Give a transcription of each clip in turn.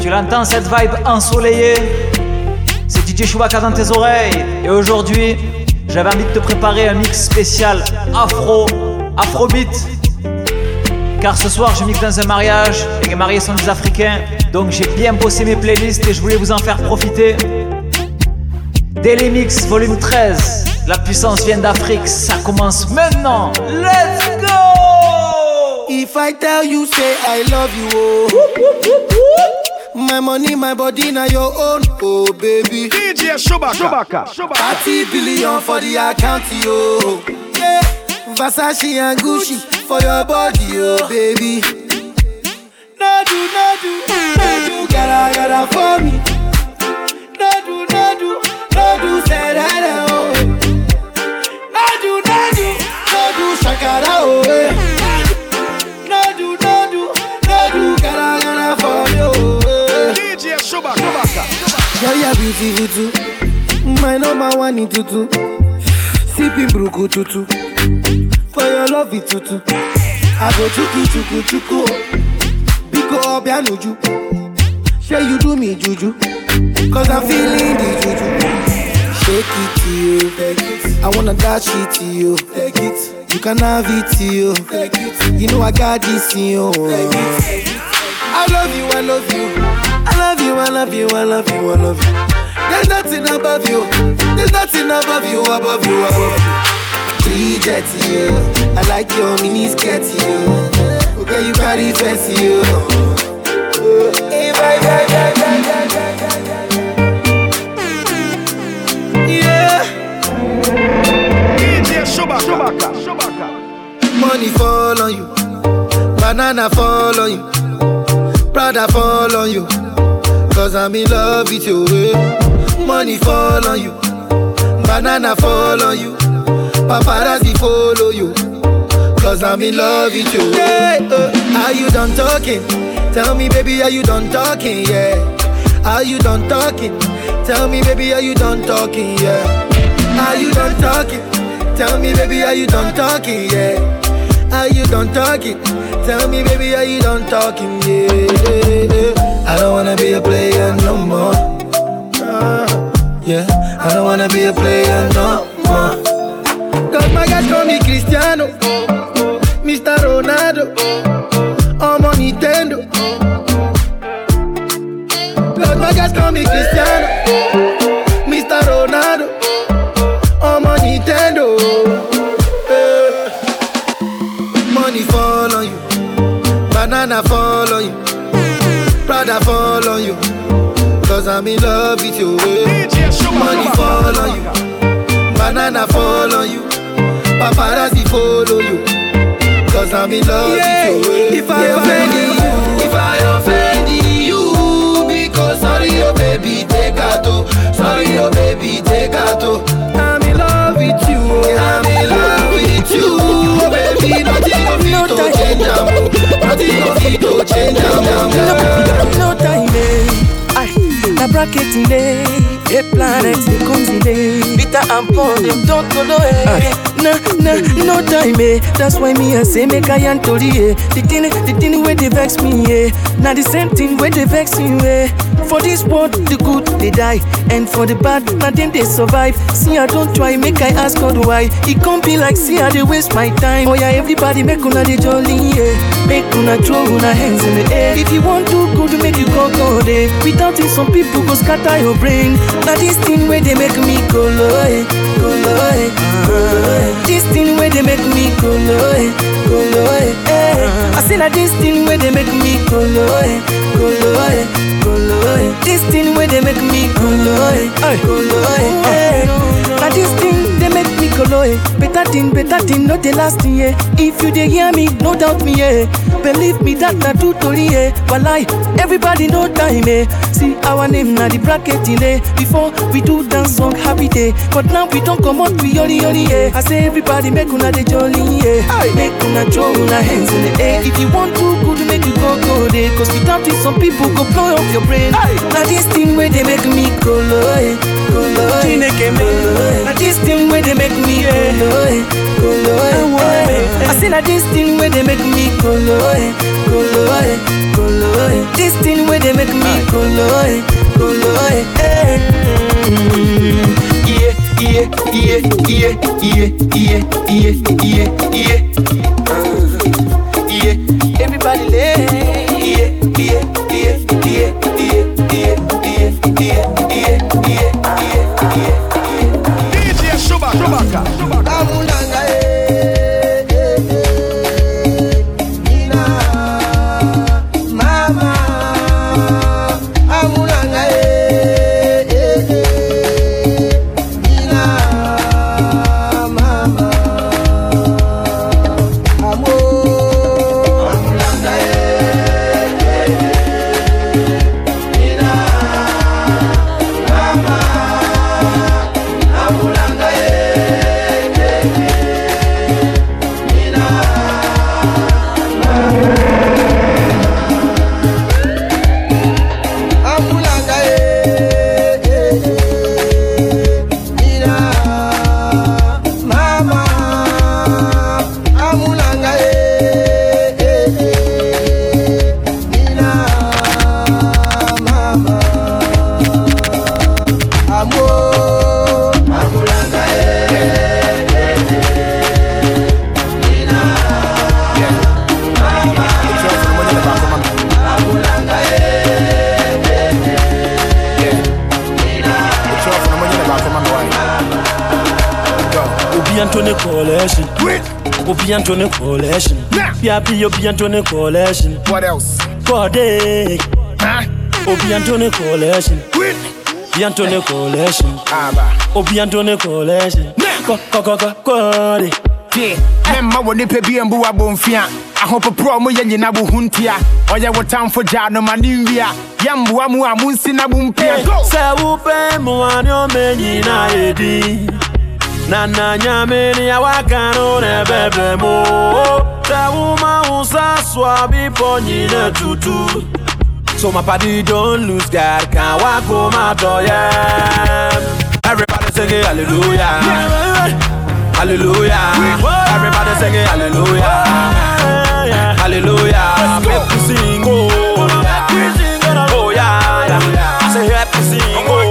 tu l'entends cette vibe ensoleillée? C'est DJ Chewbacca dans tes oreilles. Et aujourd'hui, j'avais envie de te préparer un mix spécial afro, afrobeat. Car ce soir, je mixe dans un mariage et les mariés sont des Africains. Donc j'ai bien bossé mes playlists et je voulais vous en faire profiter. Daily Mix volume 13. La puissance vient d'Afrique. Ça commence maintenant. Let's go! If I tell you, say I love you, oh. My money, my body, now your own, oh baby. DJ Chewbacca. Chewbacca. 30 billion for the account, yo. Yeah. Versace and Gucci for your body, oh baby. No do, no do, no do, gotta, gotta one tutu. Sipping bruku tutu. For your love it tutu. I go chuku chuku chuku. Biko obianuju. Say you do me juju. Cause I'm feeling the juju. Shake it to you. Take it. I wanna dash it to you. Take it. You can have it to you. Take it. You know I got this in you. Take it. I love you, I love you. I love you, I love you, I love you, I love you. There's nothing above you. There's nothing above you, above you, above you. Three jet you. I like your mini skirt you. Okay, you carry fancy you. Hey, bye, bye, bye, bye, bye, bye, bye. Yeah. DJ. Money fall on you. Banana fall on you. Prada fall on you. Cause I'm in love with you. eh. Money fall on you. Banana fall on you. Paparazzi follow you. Cause I'm in love with you. Yeah, uh, are you done talking? Tell me, baby, are you done talking? Yeah. Are you done talking? Tell me, baby, are you done talking? Yeah. Are you done talking? Tell me, baby, are you done talking? Yeah. Are you done talking? Tell me, baby, are you done talking? Yeah. I don't wanna be a player no more. Yeah, I don't wanna be a player no more. Cause my guys call me Cristiano, Mr. Ronaldo, I'm in love with you. eh. Money fall on you, banana fall on you, paparazzi follow you. Cause I'm in love with you. eh. If I offend you, if I offend you, because sorry, oh baby, take out. oh. Sorry, oh baby, take out. oh. I'm in love with you. I'm in love with you, oh baby. Nothing of it to change oh. Nothing of it to change Aye, na bracket in day, a planet they comes in day. Peter and Paul them don't go no eh. Na na no time eh. That's why me I say make I and tori eh. The thing the thing where they vex me eh. Na the same thing where they vex you eh. For this world the good they die, and for the bad na then they survive. See I don't try make I ask God why. It can't be like see I they waste my time. Oh yeah everybody make una dey jolly yeah. Make una throw una hands in the air. If you want you go. Without it some people go scatter your brain. Now this thing where they make me eh, go eh. This thing where they make me go low eh. I say that this thing where they make me eh, go eh. This thing where they make me go low eh, eh. This thing they make me go low eh. Better thing, better thing, not the last thing yeah. If you dey hear me, no doubt me yeah. Believe me that na true story yeah. Walai, everybody know time eh. See our name na the bracket in eh. Before we do dance song happy day, but now we don't come out we yori yori yeah. I say everybody make una dey jolly yeah. Make una throw una hands in the air. If you want to good, make you go go there. Cause without it, some people go blow up your brain. Now this thing where they make me go eh, go low eh, Chineke me. Now this thing where they make me koloe, koloe. I say now this thing where they make me koloe, koloe, koloe. This thing where they make me koloe, eh. koloe. Antone Coalition. Obi Antone Coalition. Piapi Obi Antone Coalition. What else? Kode. Huh? Obi Antone Coalition. Obi Antone Coalition. Aba. Obi Antone Coalition. Ko ko ko ko Kode. Yeah. Memma wɔ nipa bi mbu abɔmfia ahopoprɔ mo yɛ nyina wo ho ntia ɔyɛ oh, wo tamfo gyaa no ma ne nwia yɛmboa mu a monsi na mo mpia Sɛ wopɛ mmoa ne ɔma nyina edi na nna nyamini ya wakano n'ebebe mu tewumahu sasua bifo nyine tutu. So my party don't lose God can walk home out yeah. Everybody sing it, hallelujah. Hallelujah. Everybody sing it, hallelujah. Hallelujah. Make me sing oh. Yeah oh yeah, yeah. I say help sing oh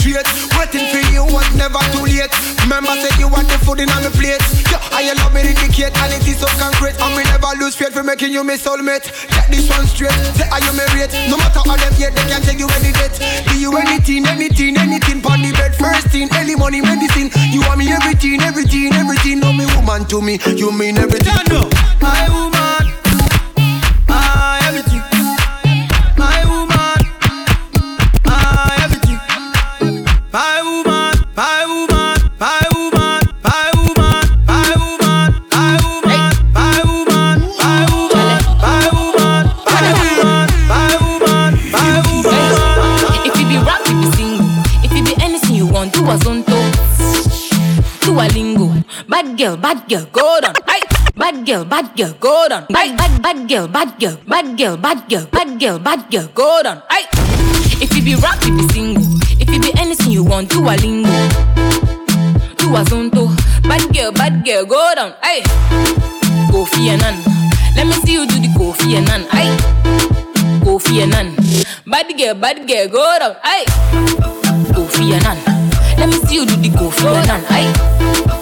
your. Waiting for you was never too late. Remember, say you want the food in on the plate. Yeah, I love me indicate, and it is so concrete. And me never lose faith for making you my soulmate. Get this one straight. Say, are you married? No matter how them yet, they can't take you any date. Do you anything, anything, anything? Pon the bed, first thing, early money, medicine. You want me everything, everything, everything. No, me woman to me, you mean everything. My woman, girl, bad girl, go down. Hey. Bad girl, bad girl, go down. Bad, bad, bad girl, bad girl, bad girl, bad girl, bad girl, bad girl, go down. Hey. If you be rap, if you single. If you be anything you want, do a lingo. Do a zonto. Bad girl, bad girl, go down. Hey. Kofi Annan. Let me see you do the Kofi Annan. Hey. Kofi Annan. Bad girl, bad girl, go down. Hey. Kofi Annan. Let me see you do the Kofi Annan. Hey.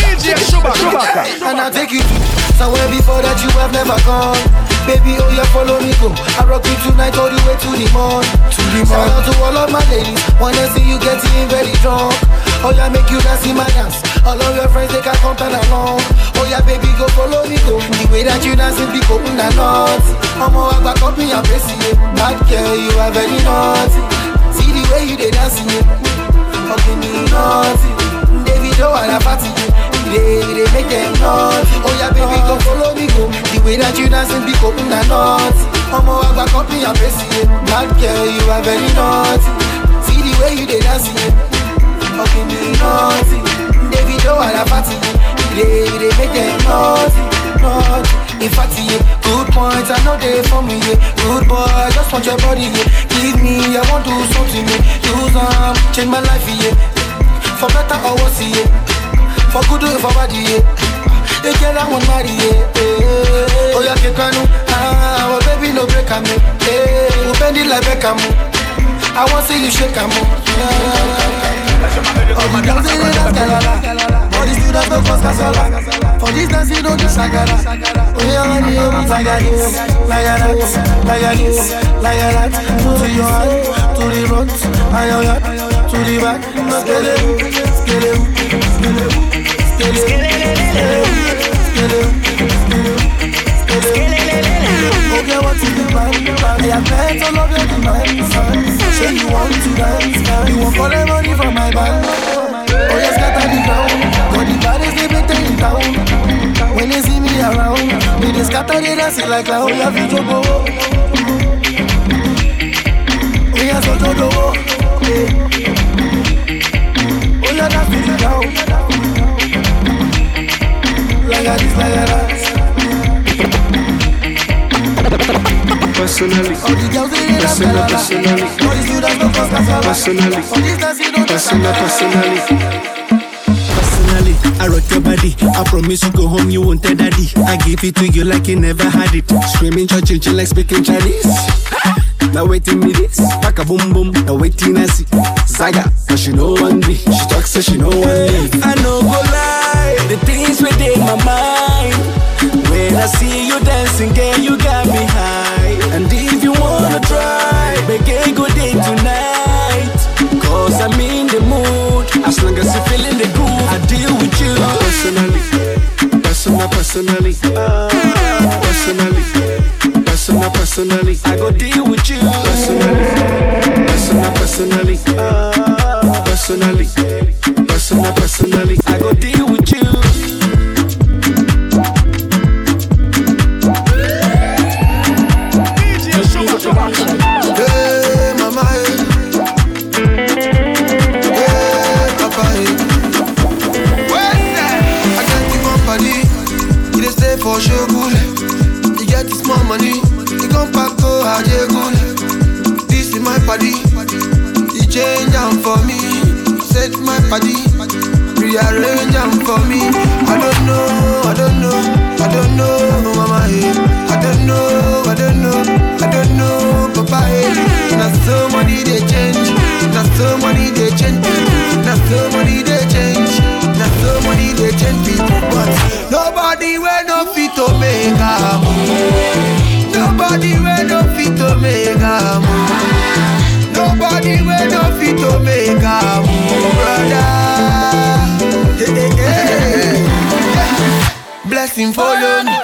Shubaka. And I'll take you to somewhere before that you have never gone. Baby, oh yeah, follow me go. I rock you tonight all the way to the morn. To the morn. Shout out to all of my ladies. Wanna see you getting very drunk. Oh yeah, make you dance in my dance. All of your friends they can come turn along. Oh yeah, baby, go follow me go. The way that you dance, it be open and not. Mama, I back up me and bless you. Bad girl, you are very naughty. See the way you dey dancing, fucking me naughty. David, oh, I They, they make them naughty. Oh yeah, baby, go follow me go. The way that you dancing, be open and up me and bless you. Bad girl, you are very naughty. See the way you dey dancing, fucking me naughty. David, oh, I party. They, they make them naughty, naughty. In fact, yeah, good points, I know they for me, yeah. Good boy, I just want your body, yeah. Give me, I want to do something, yeah. Use um, change my life, yeah. For better or worse, yeah. For good or for bad, yeah. The girl I want marry, yeah. Oh, yeah, Kekanu, ah, oh, baby, no break, I'm, yeah. We bend it like Beckham, I want see you shake, I'm, yeah. Oh, my girls, they dance, galala. For the students, no cause casola. For this dance, you know the sagara. Oh, yeah, man, you I do, like do, like I like I. To your hand, to the front, I am that, to the back. No, skele, skele, down. Like a this, like that. Personally, All the girls they dance, Personal, galala. personally. All the students no cause casola. personally, For this dance, you know the personal, sagara. personally. Personally, I rock your body. I promise you go home, you won't tell daddy. I give it to you like you never had it. Screaming church, like speaking Chinese. Now waiting me this, pack a boom boom. Now waiting I see Zaga, but she know one me. She talks so she know one leave. I know go lie, the things within my mind. When I see you dancing, girl, you got me high. And if you wanna try, make a good day tonight. Cause I'm in the mood. As long as you feeling the groove, I deal with you. Personally, personal, personally, ah, personally, personal, personally, I go deal with you. personally, personal, personally, ah, personally, personal, personally. Nobody will no fit to make a move. Nobody will no fit to make a move. Nobody will no fit to make brother. Blessing follow me,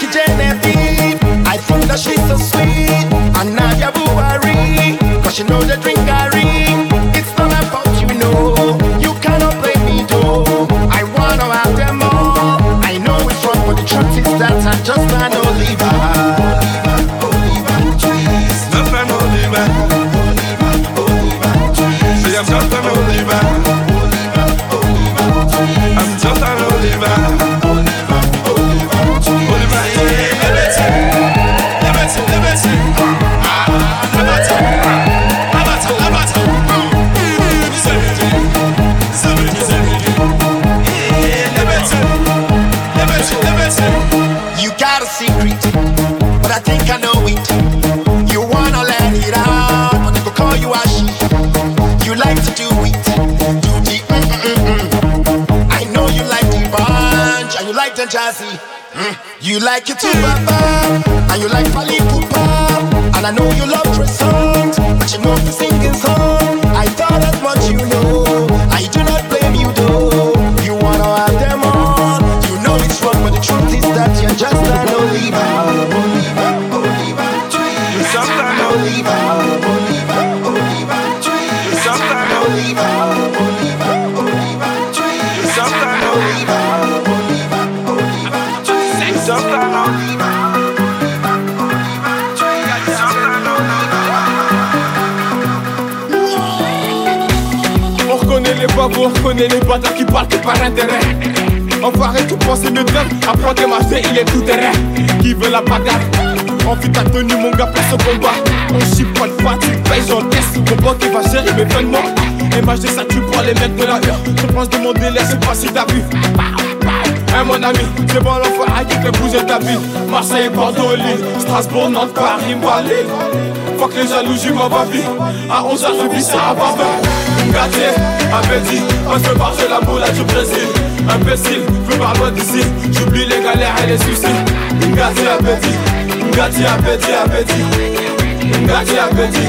Jackie J. jazzy. Mm. You like it too, Papa, and you like Fally Ipupa. And I know you love Trey but you know the singing song. On reconnaît les bâtards qui parlent que par intérêt. Enfoiré, tout penser de dingue. Apprends tes marcher, il est tout terrain. Qui veut la bagarre? Envie ta tenue, mon gars, pour ce combat. On chie pas de fatigue, paye, j'encaisse. Mon banque qui va gérer mes peines morts. MHD, ça tue pour les mecs de la rue. Je pense de mon délai, sais pas si t'as vu. Hein mon ami, c'est bon l'enfoiré qui fait bouger ta ville Marseille, Bordeaux, Lille, Strasbourg, Nantes, Paris, Malais Fuck les jaloux, j'y m'en va vie À 11h, je vis ça à Barbin Gâté, appétit, on se barre la moula du Brésil. Imbécile, veux par loin d'ici. J'oublie les galères et les soucis. Gâté, appétit, gâté, appétit, appétit. Gâté, appétit.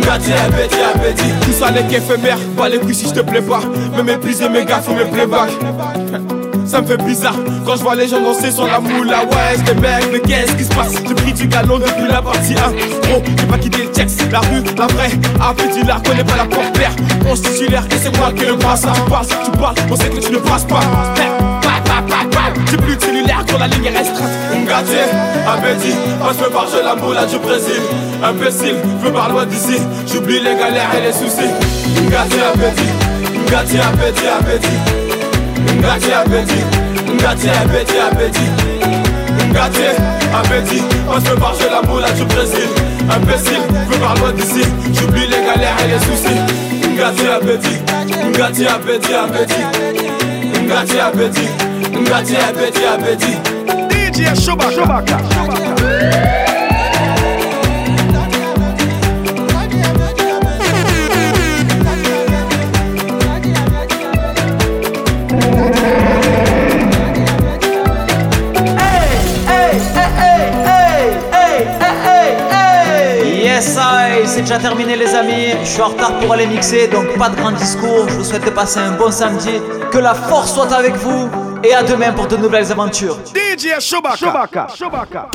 Gâté, appétit, appétit. Tout ça n'est qu'éphémère, pas les couilles si je te plais pas. Me mépriser mes gars, faut mes playbacks ça me fait bizarre quand je vois les gens danser sur la moula. Ouais je mecs mais qu'est-ce qui se passe? J'ai pris du galon depuis la partie 1 Gros j'ai pas quitté le checks La rue, la vraie, appétit la connais pas la porte-père On titulaire et c'est moi qui le passe Tu parles, tu parles, on sait que tu ne passes pas. J'ai plus de cellulaire quand la ligne est restreinte. Ngati, appétit, passe me par je la moula du Brésil. Imbécile, veux par loin d'ici. J'oublie les galères et les soucis. Ngati, appétit, Ngati, appétit, appétit Ngati appétit, Ngati appétit, appétit. Ngati appétit, on se marche la moula du Brésil Imbécile, veux par loin d'ici. J'oublie les galères et les soucis. Ngati appétit, Ngati appétit, appétit. Ngati appétit, Ngati appétit, appétit. DJ Shubaka. Yes, I, c'est déjà terminé les amis. Je suis en retard pour aller mixer, donc pas de grand discours. Je vous souhaite de passer un bon samedi. Que la force soit avec vous. Et à demain pour de nouvelles aventures. DJ Shubaka. Shubaka. Shubaka.